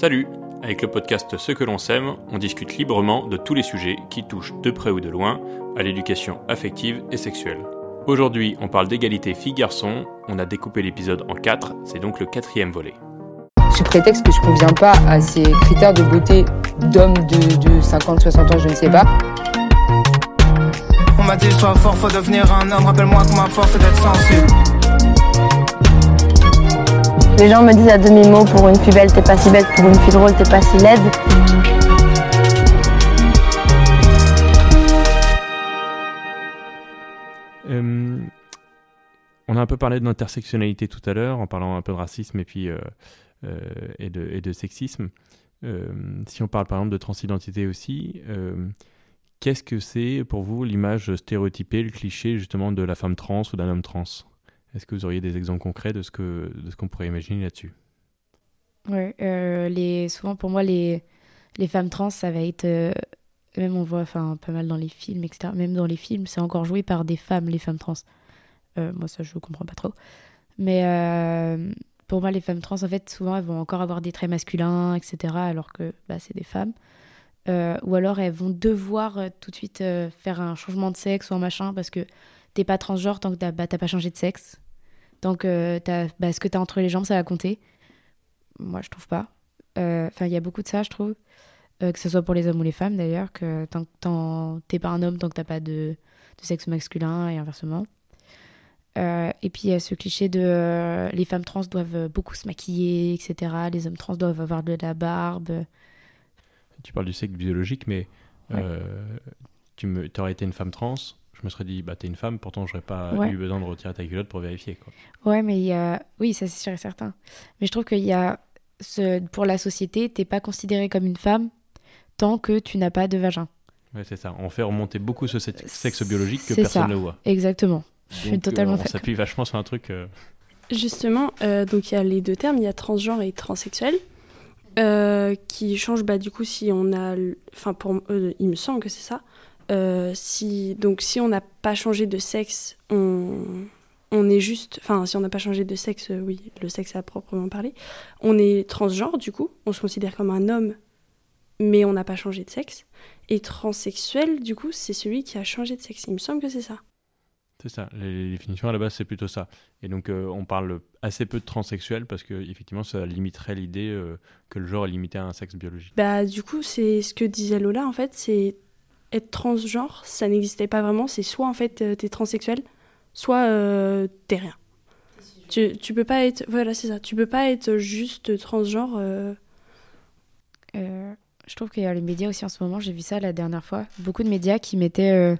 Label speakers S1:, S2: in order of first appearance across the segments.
S1: Salut Avec le podcast Ce que l'on sème, on discute librement de tous les sujets qui touchent de près ou de loin à l'éducation affective et sexuelle. Aujourd'hui, on parle d'égalité filles-garçons, on a découpé l'épisode en quatre, c'est donc le quatrième volet.
S2: Sous prétexte que je conviens pas à ces critères de beauté d'hommes de, de 50-60 ans, je ne sais pas.
S3: On m'a dit sois fort, faut devenir un homme, rappelle-moi que ma force est d'être sensible.
S4: Les gens me disent à demi-mot pour une fille belle, t'es pas si belle, pour une fille drôle, t'es pas si laide.
S1: Euh, on a un peu parlé de l'intersectionnalité tout à l'heure, en parlant un peu de racisme et puis euh, euh, et, de, et, de, sexisme. si on parle par exemple de transidentité aussi, qu'est-ce que c'est pour vous l'image stéréotypée, le cliché justement de la femme trans ou d'un homme trans? Est-ce que vous auriez des exemples concrets de ce que de ce qu'on pourrait imaginer là-dessus?
S5: Oui, les souvent pour moi les les femmes trans ça va être même on voit enfin pas mal dans les films etc même dans les films c'est encore joué par des femmes les femmes trans. Euh, moi ça je comprends pas trop. Mais euh, pour moi les femmes trans en fait souvent elles vont encore avoir des traits masculins etc alors que bah, c'est des femmes. Euh, ou alors elles vont devoir tout de suite faire un changement de sexe ou un machin parce que t'es pas transgenre tant que t'as bah, pas changé de sexe tant que as, bah, ce que t'as entre les jambes ça va compter moi je trouve pas enfin il y a beaucoup de ça je trouve euh, que ce soit pour les hommes ou les femmes d'ailleurs, que tant que t'es pas un homme, tant que t'as pas de, de, sexe masculin et inversement. Euh, et puis il y a ce cliché de euh, les femmes trans doivent beaucoup se maquiller, etc. Les hommes trans doivent avoir de la barbe.
S1: Tu parles du sexe biologique, mais tu me, aurais été une femme trans, je me serais dit, bah t'es une femme, pourtant j'aurais pas eu besoin de retirer ta culotte pour vérifier. Quoi.
S5: Ouais, mais il y a... oui, ça c'est sûr et certain. Mais je trouve qu'il y a, ce... pour la société, t'es pas considérée comme une femme tant que tu n'as pas de vagin.
S1: Ouais, c'est ça. On fait remonter beaucoup ce sexe biologique que personne ne voit.
S5: Exactement. Je suis totalement
S1: euh, On s'appuie vachement sur un truc. Euh,
S6: Justement, euh, donc il y a les deux termes, il y a transgenre et transsexuel, euh, qui changent bah, du coup si on a, enfin pour, il me semble que c'est ça. Si donc si on n'a pas changé de sexe, on, on est juste, enfin si on n'a pas changé de sexe, oui, le sexe à proprement parler, on est transgenre du coup, on se considère comme un homme mais on n'a pas changé de sexe. Et transsexuel, du coup, c'est celui qui a changé de sexe. Il me semble que c'est ça.
S1: C'est ça, les, définitions à la base, c'est plutôt ça. Et donc, euh, on parle assez peu de transsexuel parce que, effectivement, ça limiterait l'idée euh, que le genre est limité à un sexe biologique.
S6: Bah, du coup, c'est ce que disait Lola, en fait, c'est être transgenre, ça n'existait pas vraiment. C'est soit, en fait, euh, t'es transsexuel, soit t'es rien. Tu, tu peux pas être. Voilà, c'est ça. Tu peux pas être juste transgenre
S5: je trouve qu'il y a les médias aussi en ce moment, j'ai vu ça la dernière fois, beaucoup de médias qui mettaient euh,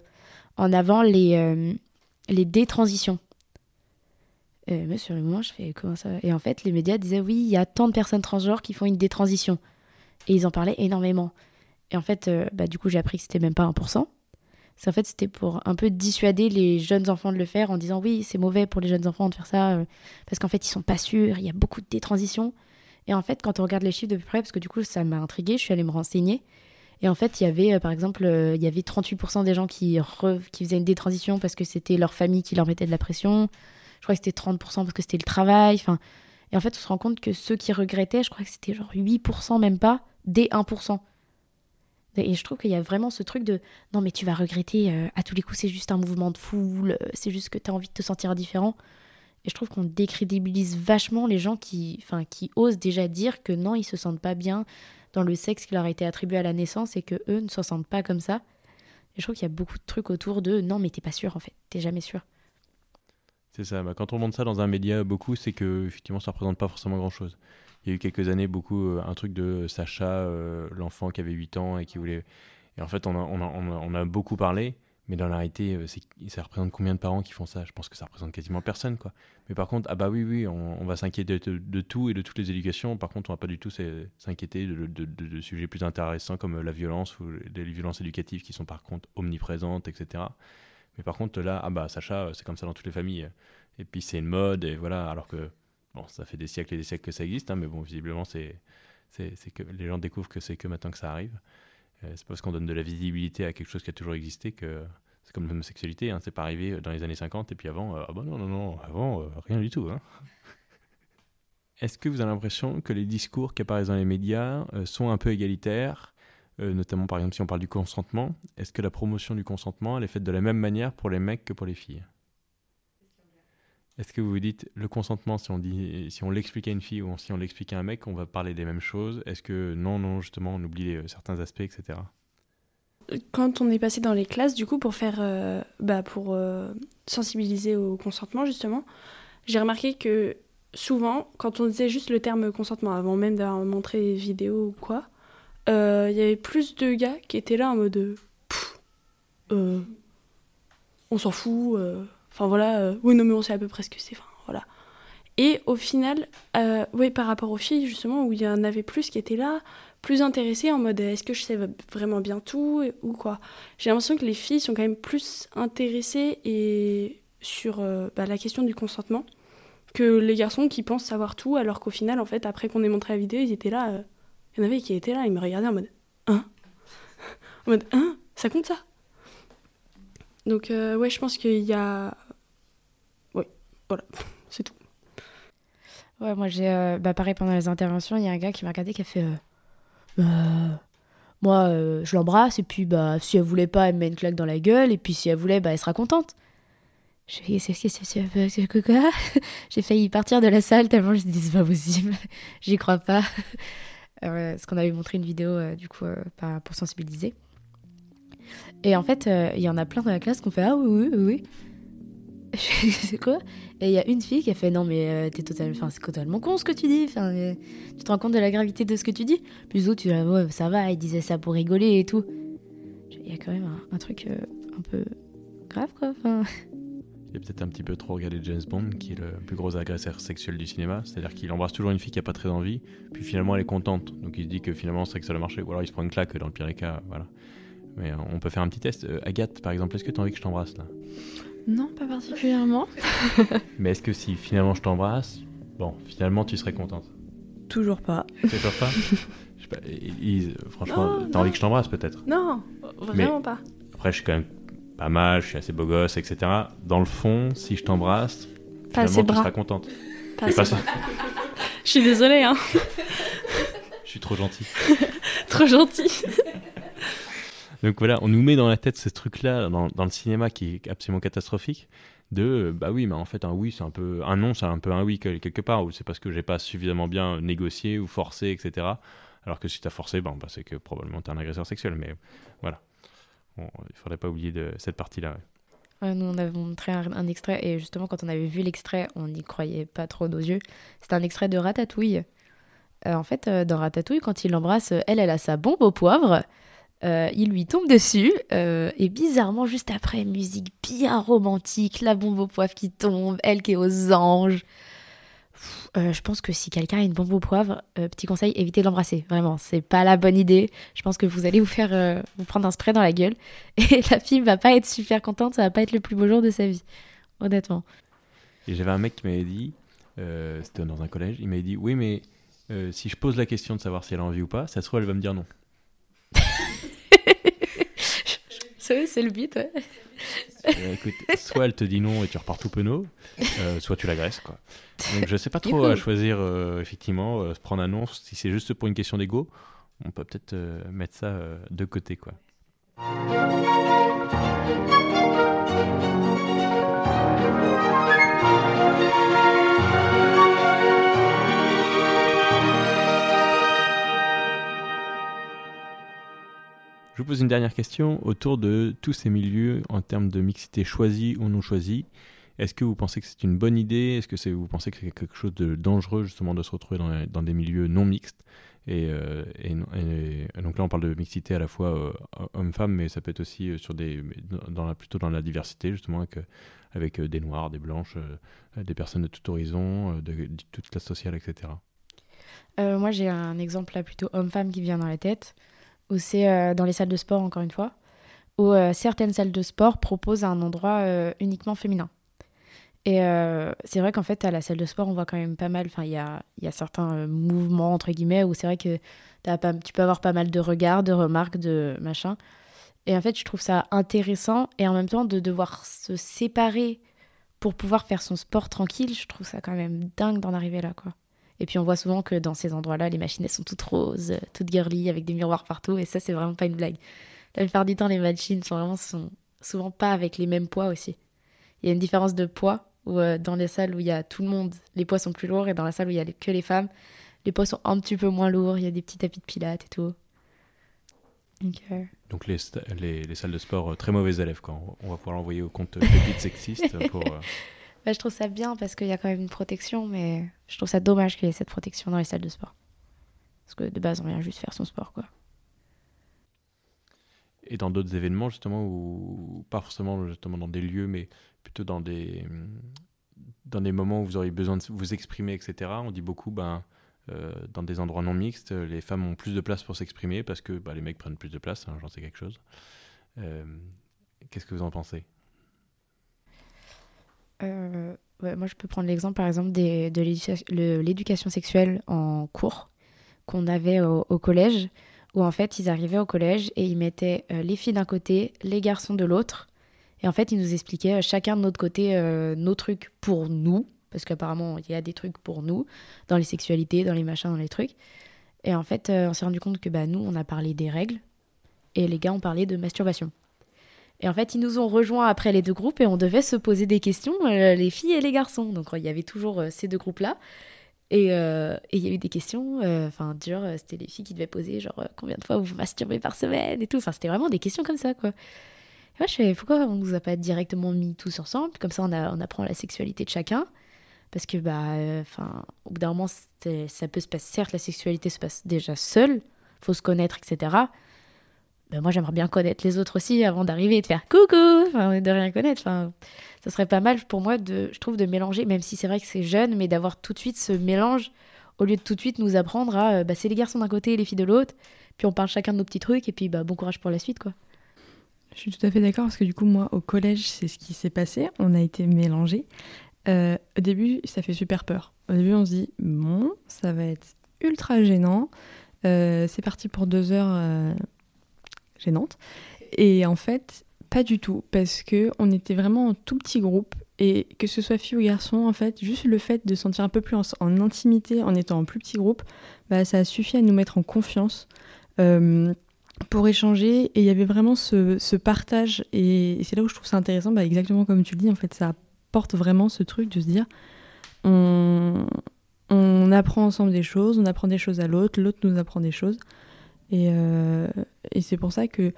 S5: en avant les, euh, les détransitions. Euh, mais sur le moment, je fais comment ça Et en fait, les médias disaient oui, il y a tant de personnes transgenres qui font une détransition. Et ils en parlaient énormément. Et en fait, bah, du coup, j'ai appris que c'était même pas 1%. C'est en fait, c'était pour un peu dissuader les jeunes enfants de le faire en disant oui, c'est mauvais pour les jeunes enfants de faire ça parce qu'en fait, ils sont pas sûrs, il y a beaucoup de détransitions. Et en fait, quand on regarde les chiffres de plus près, parce que du coup, ça m'a intrigué, je suis allée me renseigner. Et en fait, il y avait, euh, par exemple, euh, il y avait 38% des gens qui, qui faisaient une détransition parce que c'était leur famille qui leur mettait de la pression. Je crois que c'était 30% parce que c'était le travail. Enfin, et en fait, on se rend compte que ceux qui regrettaient, je crois que c'était genre 8%, même pas, des 1%. Et je trouve qu'il y a vraiment ce truc de non, mais tu vas regretter, euh, à tous les coups, c'est juste un mouvement de foule, c'est juste que tu as envie de te sentir différent. Et je trouve qu'on décrédibilise vachement les gens qui, enfin, qui osent déjà dire que non, ils se sentent pas bien dans le sexe qui leur a été attribué à la naissance et que eux ne se sentent pas comme ça. Et je trouve qu'il y a beaucoup de trucs autour de non, mais t'es pas sûr en fait, t'es jamais sûr.
S1: C'est ça. Bah, quand on montre ça dans un média beaucoup, c'est que effectivement, ça représente pas forcément grand chose. Il y a eu quelques années beaucoup euh, un truc de Sacha, euh, l'enfant qui avait 8 ans et qui voulait. Et en fait, on a beaucoup parlé. Mais dans la réalité, euh, ça représente combien de parents qui font ça? Je pense que ça représente quasiment personne, quoi. Mais par contre, ah bah oui, oui, on, va s'inquiéter de, tout et de toutes les éducations. Par contre, on va pas du tout s'inquiéter de, sujets plus intéressants comme la violence ou les violences éducatives qui sont par contre omniprésentes, etc. Mais par contre, là, ah bah Sacha, c'est comme ça dans toutes les familles. Et puis c'est une mode, et voilà. Alors que, bon, ça fait des siècles et des siècles que ça existe, hein, mais bon, visiblement, c'est que les gens découvrent que c'est que maintenant que ça arrive. Euh, c'est parce qu'on donne de la visibilité à quelque chose qui a toujours existé que c'est comme l'homosexualité, hein, c'est pas arrivé dans les années 50 et puis avant, euh, ah bah non, non, non, avant, euh, rien du tout. Hein. est-ce que vous avez l'impression que les discours qui apparaissent dans les médias euh, sont un peu égalitaires euh, notamment par exemple si on parle du consentement, est-ce que la promotion du consentement elle est faite de la même manière pour les mecs que pour les filles? Est-ce que vous vous dites le consentement si on dit si on l'explique à une fille ou si on l'explique à un mec, on va parler des mêmes choses? Est-ce que non non justement on oublie euh, certains aspects etc.
S6: Quand on est passé dans les classes du coup pour faire euh, bah, pour sensibiliser au consentement justement, j'ai remarqué que souvent quand on disait juste le terme consentement avant même d'avoir montré des vidéos ou quoi, il euh, y avait plus de gars qui étaient là en mode euh, on s'en fout euh, enfin voilà oui non mais on sait à peu près ce que c'est enfin voilà. Et au final oui par rapport aux filles justement où il y en avait plus qui étaient là plus intéressés en mode est-ce que je sais vraiment bien tout ou quoi. J'ai l'impression que les filles sont quand même plus intéressées et sur bah, la question du consentement que les garçons qui pensent savoir tout alors qu'au final en fait après qu'on ait montré la vidéo ils étaient là il y en avait qui étaient là, ils me regardaient en mode Hein? En mode Hein? Ça compte ça? Donc, euh, ouais, je pense qu'il y a. Voilà, c'est tout.
S5: Ouais, moi j'ai. Euh, bah, pareil, pendant les interventions, il y a un gars qui m'a regardé qui a fait. Euh, bah, moi, je l'embrasse, et puis bah, si elle voulait pas, elle me met une claque dans la gueule, et puis si elle voulait, bah, elle sera contente. J'ai J'ai failli partir de la salle tellement je me dis c'est pas possible, j'y crois pas. Euh, parce qu'on avait montré une vidéo euh, du coup euh, pour sensibiliser. Et en fait, il y en a plein dans la classe qui ont fait Ah oui, oui, oui. c'est quoi Et il y a une fille qui a fait Non, mais t'es totalement, enfin, c'est totalement con ce que tu dis. Enfin, tu te rends compte de la gravité de ce que tu dis Puis d'autres, tu dis Ouais, ça va, il disait ça pour rigoler et tout. Il y a quand même un, truc un peu grave, quoi. Enfin.
S1: Il a peut-être un petit peu trop regardé James Bond, qui est le plus gros agresseur sexuel du cinéma. C'est-à-dire qu'il embrasse toujours une fille qui a pas très envie, puis finalement elle est contente. Donc il se dit que finalement c'est que ça a marché. Ou alors il se prend une claque dans le pire des cas. Voilà. Mais euh, on peut faire un petit test. Euh, Agathe, par exemple, est-ce que tu as envie que je t'embrasse là?
S7: Non, pas particulièrement.
S1: Mais est-ce que si finalement je t'embrasse, bon, finalement tu serais contente?
S7: Toujours pas.
S1: Toujours pas? Je sais pas, Elise, franchement, t'as envie que je t'embrasse peut-être?
S6: Non, vraiment pas.
S1: Après, je suis quand même pas mal, je suis assez beau gosse, etc. Dans le fond, si je t'embrasse, finalement, tu seras contente.
S6: Pas pas je suis désolée, hein.
S1: je suis trop gentil.
S6: trop gentil.
S1: Donc voilà, on nous met dans la tête ce truc-là dans, le cinéma qui est absolument catastrophique. De bah oui, mais en fait un oui c'est un peu un non c'est un peu un oui quelque part ou c'est parce que j'ai pas suffisamment bien négocié ou forcé etc. Alors que si t'as forcé, bon, bah, c'est que probablement t'es un agresseur sexuel. Mais voilà il faudrait pas oublier de cette partie-là.
S5: nous, on avait montré un, extrait, et justement, quand on avait vu l'extrait, on n'y croyait pas trop nos yeux. C'est un extrait de Ratatouille. Euh, en fait, euh, dans Ratatouille, quand il l'embrasse, elle, elle a sa bombe au poivre. Euh, il lui tombe dessus, et bizarrement, juste après, musique bien romantique, la bombe au poivre qui tombe, elle qui est aux anges. Euh, je pense que si quelqu'un a une bombe au poivre, euh, petit conseil, évitez de l'embrasser. Vraiment, c'est pas la bonne idée. Je pense que vous allez vous faire euh, vous prendre un spray dans la gueule et la fille va pas être super contente. Ça va pas être le plus beau jour de sa vie, honnêtement.
S1: Et j'avais un mec qui m'avait dit, c'était dans un collège, il m'avait dit oui, mais si je pose la question de savoir si elle a envie ou pas, ça se trouve elle va me dire non.
S5: c'est le but, ouais.
S1: Euh, écoute, soit elle te dit non et tu repars tout penaud, euh, soit tu l'agresses. Quoi. Donc je sais pas trop à choisir, euh, effectivement, se prendre un non. Si c'est juste pour une question d'ego, on peut peut-être mettre ça de côté. quoi. Je vous pose une dernière question autour de tous ces milieux en termes de mixité choisie ou non choisie. Est-ce que vous pensez que c'est une bonne idée? Est-ce que vous pensez que c'est quelque chose de dangereux justement de se retrouver dans, des milieux non mixtes? Euh, et, donc là, on parle de mixité à la fois euh, homme-femme, mais ça peut être aussi euh, sur des, plutôt dans la diversité, justement, avec, avec des noirs, des blanches, des personnes de tout horizon, de, de toute classe sociale, etc.
S5: moi, j'ai un exemple là plutôt homme-femme qui vient dans la tête où c'est euh, dans les salles de sport, encore une fois, où euh, certaines salles de sport proposent un endroit euh, uniquement féminin. Et c'est vrai qu'en fait, à la salle de sport, on voit quand même pas mal, enfin, il y a, y a, certains mouvements, entre guillemets, où c'est vrai que tu peux avoir pas mal de regards, de remarques, de machin. Et en fait, je trouve ça intéressant, et en même temps, de devoir se séparer pour pouvoir faire son sport tranquille, je trouve ça quand même dingue d'en arriver là, quoi. Et puis on voit souvent que dans ces endroits-là, les machines elles sont toutes roses, toutes girly, avec des miroirs partout. Et ça, c'est vraiment pas une blague. La plupart du temps, les machines sont vraiment sont souvent pas avec les mêmes poids aussi. Il y a une différence de poids où euh, dans les salles où il y a tout le monde, les poids sont plus lourds, et dans la salle où il y a que les femmes, les poids sont un petit peu moins lourds. Il y a des petits tapis de pilates et tout. Donc, euh,
S1: Donc les, les, les salles de sport, euh, très mauvais élèves, quoi. On va pouvoir l'envoyer au compte pépites sexistes pour... euh,
S5: bah, je trouve ça bien parce qu'il y a quand même une protection, mais je trouve ça dommage qu'il y ait cette protection dans les salles de sport. Parce que de base, on vient juste faire son sport, quoi.
S1: Et dans d'autres événements, justement, où pas forcément justement dans des lieux, mais plutôt dans des, dans des moments où vous auriez besoin de vous exprimer, etc. On dit beaucoup, ben, euh, dans des endroits non mixtes, les femmes ont plus de place pour s'exprimer parce que bah, les mecs prennent plus de place, hein, j'en sais quelque chose. Euh, Qu'est-ce que vous en pensez?
S5: Euh, moi, je peux prendre l'exemple, par exemple, de l'éducation- le- l'éducation sexuelle en cours qu'on avait au, collège, où en fait, ils arrivaient au collège et ils mettaient euh, les filles d'un côté, les garçons de l'autre. Et en fait, ils nous expliquaient euh, chacun de notre côté nos trucs pour nous, parce qu'apparemment, il y a des trucs pour nous, dans les sexualités, dans les machins, dans les trucs. Et en fait, on s'est rendu compte que bah, nous, on a parlé des règles, et les gars ont parlé de masturbation. Et en fait, ils nous ont rejoints après les deux groupes et on devait se poser des questions, euh, les filles et les garçons. Donc, il y avait toujours euh, ces deux groupes-là. Et euh, il y a eu des questions, enfin, euh, c'était les filles qui devaient poser, genre, combien de fois vous masturbez par semaine et tout. Enfin, c'était vraiment des questions comme ça, quoi. Et moi, je fais, pourquoi on nous a pas directement mis tous ensemble? Comme ça, on, on apprend la sexualité de chacun. Parce que, bah, enfin, au bout d'un moment, ça peut se passer. Certes, la sexualité se passe déjà seule, faut se connaître, etc. Ben, moi, j'aimerais bien connaître les autres aussi avant d'arriver et de faire coucou, enfin, de rien connaître. Enfin, ça serait pas mal pour moi, de, je trouve, de mélanger, même si c'est vrai que c'est jeune, mais d'avoir tout de suite ce mélange, au lieu de tout de suite nous apprendre à, euh, bah, c'est les garçons d'un côté et les filles de l'autre, puis on parle chacun de nos petits trucs, et puis bah, bon courage pour la suite, quoi.
S7: Je suis tout à fait d'accord parce que du coup, moi, au collège, c'est ce qui s'est passé. On a été mélangés. Euh, au début, ça fait super peur. Au début, on se dit, bon, ça va être ultra gênant. Euh, c'est parti pour deux heures gênantes. Et en fait, pas du tout, parce que on était vraiment en tout petit groupe. Et que ce soit fille ou garçon, en fait, juste le fait de se sentir un peu plus en, intimité en étant en plus petit groupe, bah, ça a suffi à nous mettre en confiance. Euh, pour échanger et il y avait vraiment ce, partage et, c'est là où je trouve ça intéressant bah, exactement comme tu le dis en fait ça apporte vraiment ce truc de se dire on apprend ensemble des choses on apprend des choses à l'autre l'autre nous apprend des choses et, euh, et c'est pour ça que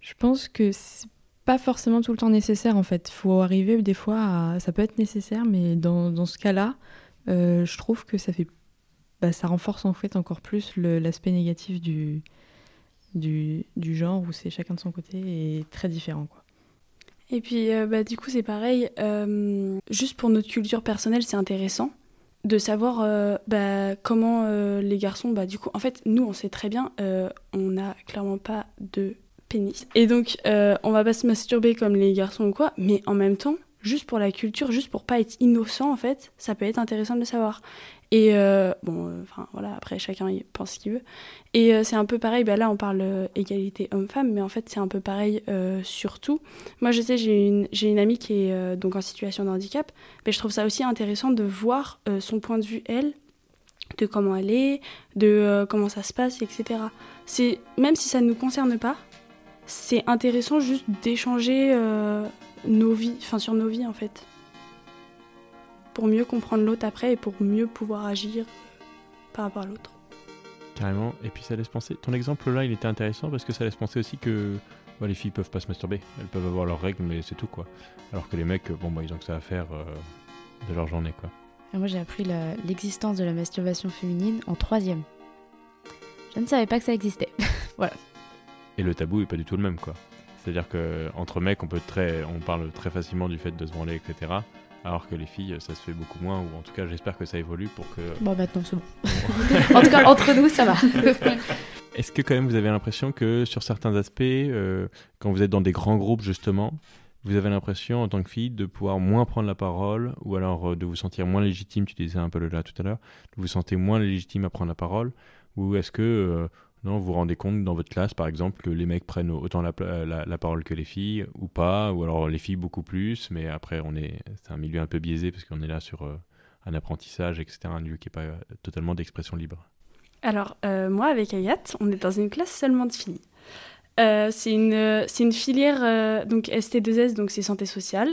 S7: je pense que c'est pas forcément tout le temps nécessaire en fait faut arriver des fois à ça peut être nécessaire mais dans, dans ce cas là euh, je trouve que ça fait bah, ça renforce en fait encore plus l'aspect négatif du du, du genre où c'est chacun de son côté et très différent. Quoi.
S6: Et puis, euh, bah, du coup, c'est pareil. juste pour notre culture personnelle, c'est intéressant de savoir euh, bah, comment euh, les garçons, bah, du coup, en fait, nous, on sait très bien, euh, on n'a clairement pas de pénis. Et donc, on va pas se masturber comme les garçons ou quoi, mais en même temps, juste pour la culture, juste pour pas être innocent, en fait, ça peut être intéressant de le savoir. Et euh, bon, euh, enfin voilà, après chacun pense ce qu'il veut. Et euh, c'est un peu pareil, bah là on parle égalité homme-femme, mais en fait c'est un peu pareil surtout. Moi je sais, j'ai une, j'ai une amie qui est donc en situation de handicap, mais je trouve ça aussi intéressant de voir son point de vue, elle, de comment elle est, de comment ça se passe, etc. C'est, même si ça ne nous concerne pas, c'est intéressant juste d'échanger nos vies, enfin sur nos vies en fait. Pour mieux comprendre l'autre après et pour mieux pouvoir agir par rapport à l'autre.
S1: Carrément. Et puis ça laisse penser. Ton exemple là, il était intéressant parce que ça laisse penser aussi que bah, les filles peuvent pas se masturber. Elles peuvent avoir leurs règles, mais c'est tout quoi. Alors que les mecs, bon bah ils ont que ça à faire euh, de leur journée quoi.
S5: Et moi, j'ai appris l'existence de la masturbation féminine en troisième. Je ne savais pas que ça existait.
S1: Et le tabou est pas du tout le même quoi. C'est-à-dire que entre mecs, on peut très, on parle très facilement du fait de se branler, etc. Alors que les filles, ça se fait beaucoup moins. Ou en tout cas, j'espère que ça évolue pour que.
S5: Bon, maintenant, c'est bon. en tout cas, entre nous, ça va.
S1: Est-ce que quand même vous avez l'impression que sur certains aspects, euh, quand vous êtes dans des grands groupes justement, vous avez l'impression en tant que fille de pouvoir moins prendre la parole ou alors euh, de vous sentir moins légitime, tu disais un peu là tout à l'heure, de vous sentez moins légitime à prendre la parole ou est-ce que euh, non, vous vous rendez compte dans votre classe par exemple que les mecs prennent autant la, pla- la, parole que les filles ou pas ou alors les filles beaucoup plus mais après on est c'est un milieu un peu biaisé parce qu'on est là sur euh, un apprentissage, etc., un lieu qui n'est pas totalement d'expression libre
S6: Alors, moi, avec Agathe, on est dans une classe seulement de filles. Euh, c'est une, une filière, euh, donc ST2S, donc c'est santé sociale.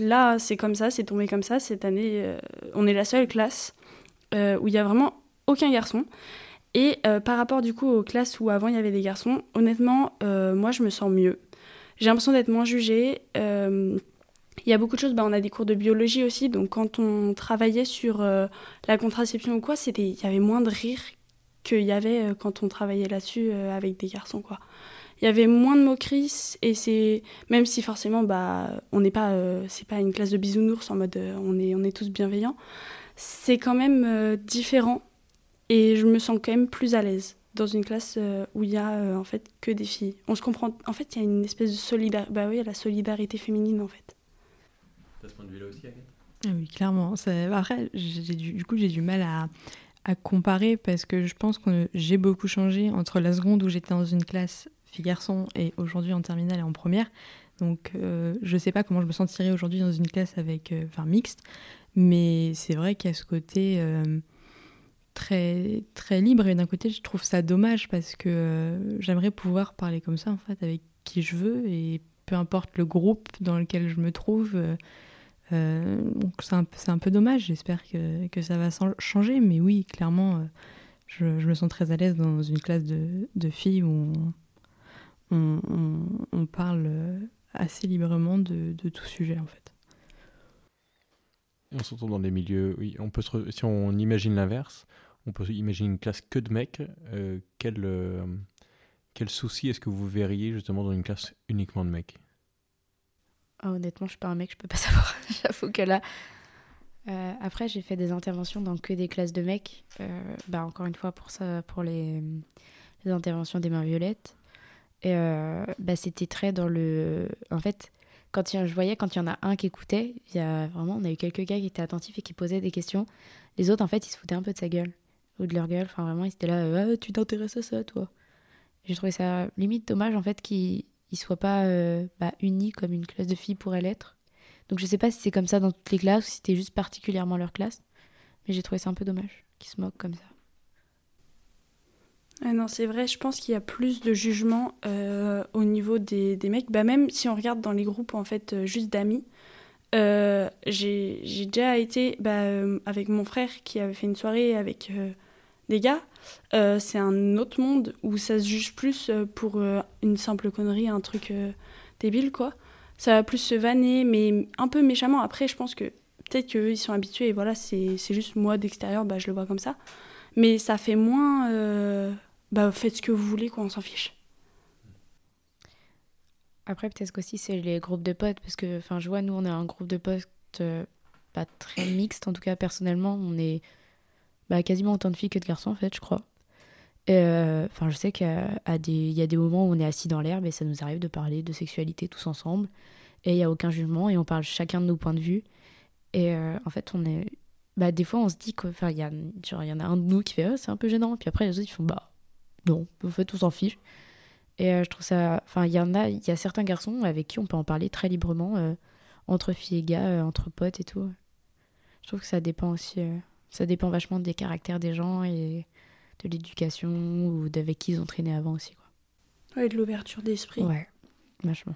S6: Là, c'est comme ça, c'est tombé comme ça. Cette année, euh, on est la seule classe où il y a vraiment aucun garçon. Et par rapport du coup aux classes où avant il y avait des garçons, honnêtement, moi je me sens mieux. J'ai l'impression d'être moins jugée. Il y a beaucoup de choses, bah, on a des cours de biologie aussi, donc quand on travaillait sur la contraception ou quoi, il y avait moins de rire qu'il y avait quand on travaillait là-dessus avec des garçons, quoi il y avait moins de moqueries et c'est même si forcément bah on n'est pas euh, c'est pas une classe de bisounours en mode euh, on est on est tous bienveillants c'est quand même euh, différent et je me sens quand même plus à l'aise dans une classe où il y a en fait que des filles. On se comprend en fait il y a une espèce de solidarité bah oui la solidarité féminine en fait.
S1: T'as ce point de vue là aussi
S7: ah oui clairement. Après j'ai du, du coup j'ai du mal à à comparer parce que je pense que j'ai beaucoup changé entre la seconde où j'étais dans une classe fille-garçon et aujourd'hui en terminale et en première. Donc euh, je sais pas comment je me sentirais aujourd'hui dans une classe avec, euh, enfin mixte, mais c'est vrai qu'il y a ce côté euh, très très libre et d'un côté je trouve ça dommage parce que j'aimerais pouvoir parler comme ça en fait avec qui je veux et peu importe le groupe dans lequel je me trouve. donc c'est un, un, peu dommage, j'espère que, que, ça va changer, mais oui, clairement, je, je, me sens très à l'aise dans une classe de, de filles où on, parle euh, assez librement de, tout sujet en fait.
S1: on s'entend dans des milieux, oui, on peut si on imagine l'inverse, on peut imaginer une classe que de mecs. Euh, quel, euh, quel souci est-ce que vous verriez justement dans une classe uniquement de mecs?
S5: Ah, Honnêtement, je suis pas un mec, je peux pas savoir. J'avoue que là. après, j'ai fait des interventions dans que des classes de mecs. bah, encore une fois, pour ça, pour les, interventions des mains violettes. Et euh, bah, c'était très dans le. En fait, quand je voyais quand il y en a un qui écoutait, il y a vraiment, on a eu quelques gars qui étaient attentifs et qui posaient des questions. Les autres, en fait, ils se foutaient un peu de sa gueule de leur gueule. Enfin, vraiment, ils étaient là, ah, tu t'intéresses à ça, toi. J'ai trouvé ça limite dommage, en fait, qu'ils ne soient pas euh, bah, unis comme une classe de filles pourrait l'être. Donc, je sais pas si c'est comme ça dans toutes les classes ou si c'était juste particulièrement leur classe. Mais j'ai trouvé ça un peu dommage qu'ils se moquent comme ça.
S6: Ah non, c'est vrai, je pense qu'il y a plus de jugement euh, au niveau des, mecs. Bah, même si on regarde dans les groupes en fait euh, juste d'amis, euh, j'ai déjà été bah, avec mon frère qui avait fait une soirée avec des gars. c'est un autre monde où ça se juge plus pour une simple connerie, un truc débile quoi. Ça va plus se vanner, mais un peu méchamment. Après, je pense que peut-être qu'eux ils sont habitués et voilà, c'est juste moi d'extérieur, bah, je le vois comme ça. Mais ça fait moins bah faites ce que vous voulez, quoi, on s'en fiche.
S5: Après, peut-être qu'aussi c'est les groupes de potes, parce que, enfin, je vois, nous, on a un groupe de potes euh, pas très mixte, en tout cas, personnellement, on est bah, quasiment autant de filles que de garçons, en fait, je crois. Euh, enfin, je sais qu'il y a des moments où on est assis dans l'herbe et ça nous arrive de parler de sexualité tous ensemble, et il n'y a aucun jugement, et on parle chacun de nos points de vue. Et euh, en fait, on est. Bah, des fois, on se dit y, a, y en a un de nous qui fait oh, c'est un peu gênant, puis après, les autres, ils font bah non, en fait, on s'en fiche. Et euh, je trouve ça. Enfin, il y en a, il y a certains garçons avec qui on peut en parler très librement, entre filles et gars, entre potes et tout. Je trouve que ça dépend aussi. Ça dépend vachement des caractères des gens et de l'éducation ou d'avec qui ils ont traîné avant aussi. Quoi.
S6: Ouais, de l'ouverture d'esprit.
S5: Ouais, vachement.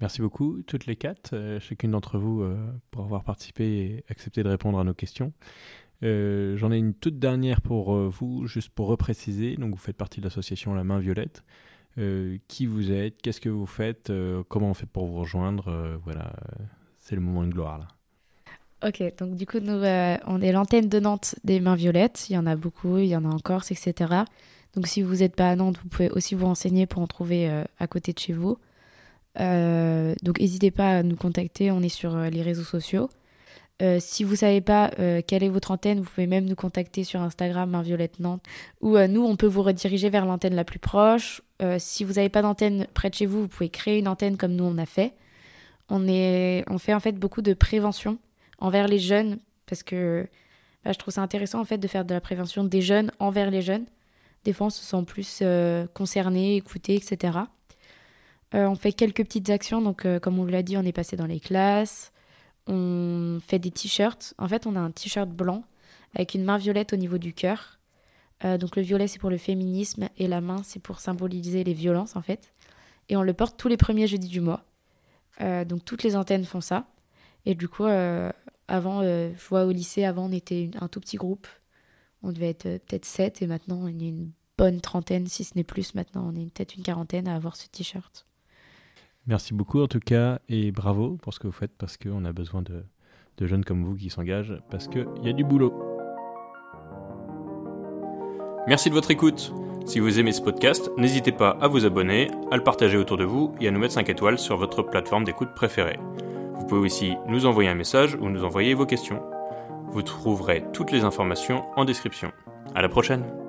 S1: Merci beaucoup, toutes les quatre, chacune d'entre vous, pour avoir participé et accepté de répondre à nos questions. Euh, j'en ai une toute dernière pour euh, vous, juste pour repréciser. Donc, vous faites partie de l'association La Main Violette. Euh, qui vous êtes? Qu'est-ce que vous faites? Comment on fait pour vous rejoindre? Voilà, c'est le moment de gloire là.
S5: Ok, donc du coup, nous, on est l'antenne de Nantes des Mains Violettes. Il y en a beaucoup, il y en a en Corse, etc. Donc, si vous n'êtes pas à Nantes, vous pouvez aussi vous renseigner pour en trouver à côté de chez vous. donc, n'hésitez pas à nous contacter. On est sur les réseaux sociaux. Euh, si vous savez pas euh, quelle est votre antenne, vous pouvez même nous contacter sur Instagram, un Violette Nantes, euh, nous, on peut vous rediriger vers l'antenne la plus proche. si vous n'avez pas d'antenne près de chez vous, vous pouvez créer une antenne comme nous on a fait. On, est, on fait en fait beaucoup de prévention envers les jeunes, parce que bah, je trouve ça intéressant en fait de faire de la prévention des jeunes envers les jeunes. Des fois, on se sent plus concernés, écoutés, etc. on fait quelques petites actions, donc comme on l'a dit, on est passé dans les classes. on fait des t-shirts. En fait, on a un t-shirt blanc avec une main violette au niveau du cœur. Euh, donc le violet, c'est pour le féminisme et la main, c'est pour symboliser les violences, en fait. Et on le porte tous les premiers jeudis du mois. Euh, donc toutes les antennes font ça. Et du coup, euh, avant, je vois au lycée, avant, on était un tout petit groupe. On devait être peut-être 7 et maintenant, on est une bonne trentaine, si ce n'est plus. Maintenant, on est peut-être une quarantaine à avoir ce t-shirt.
S8: Merci beaucoup en tout cas et bravo pour ce que vous faites parce qu'on a besoin de, de jeunes comme vous qui s'engagent parce qu'il y a du boulot.
S1: Merci de votre écoute. Si vous aimez ce podcast, n'hésitez pas à vous abonner, à le partager autour de vous et à nous mettre 5 étoiles sur votre plateforme d'écoute préférée. Vous pouvez aussi nous envoyer un message ou nous envoyer vos questions. Vous trouverez toutes les informations en description. À la prochaine!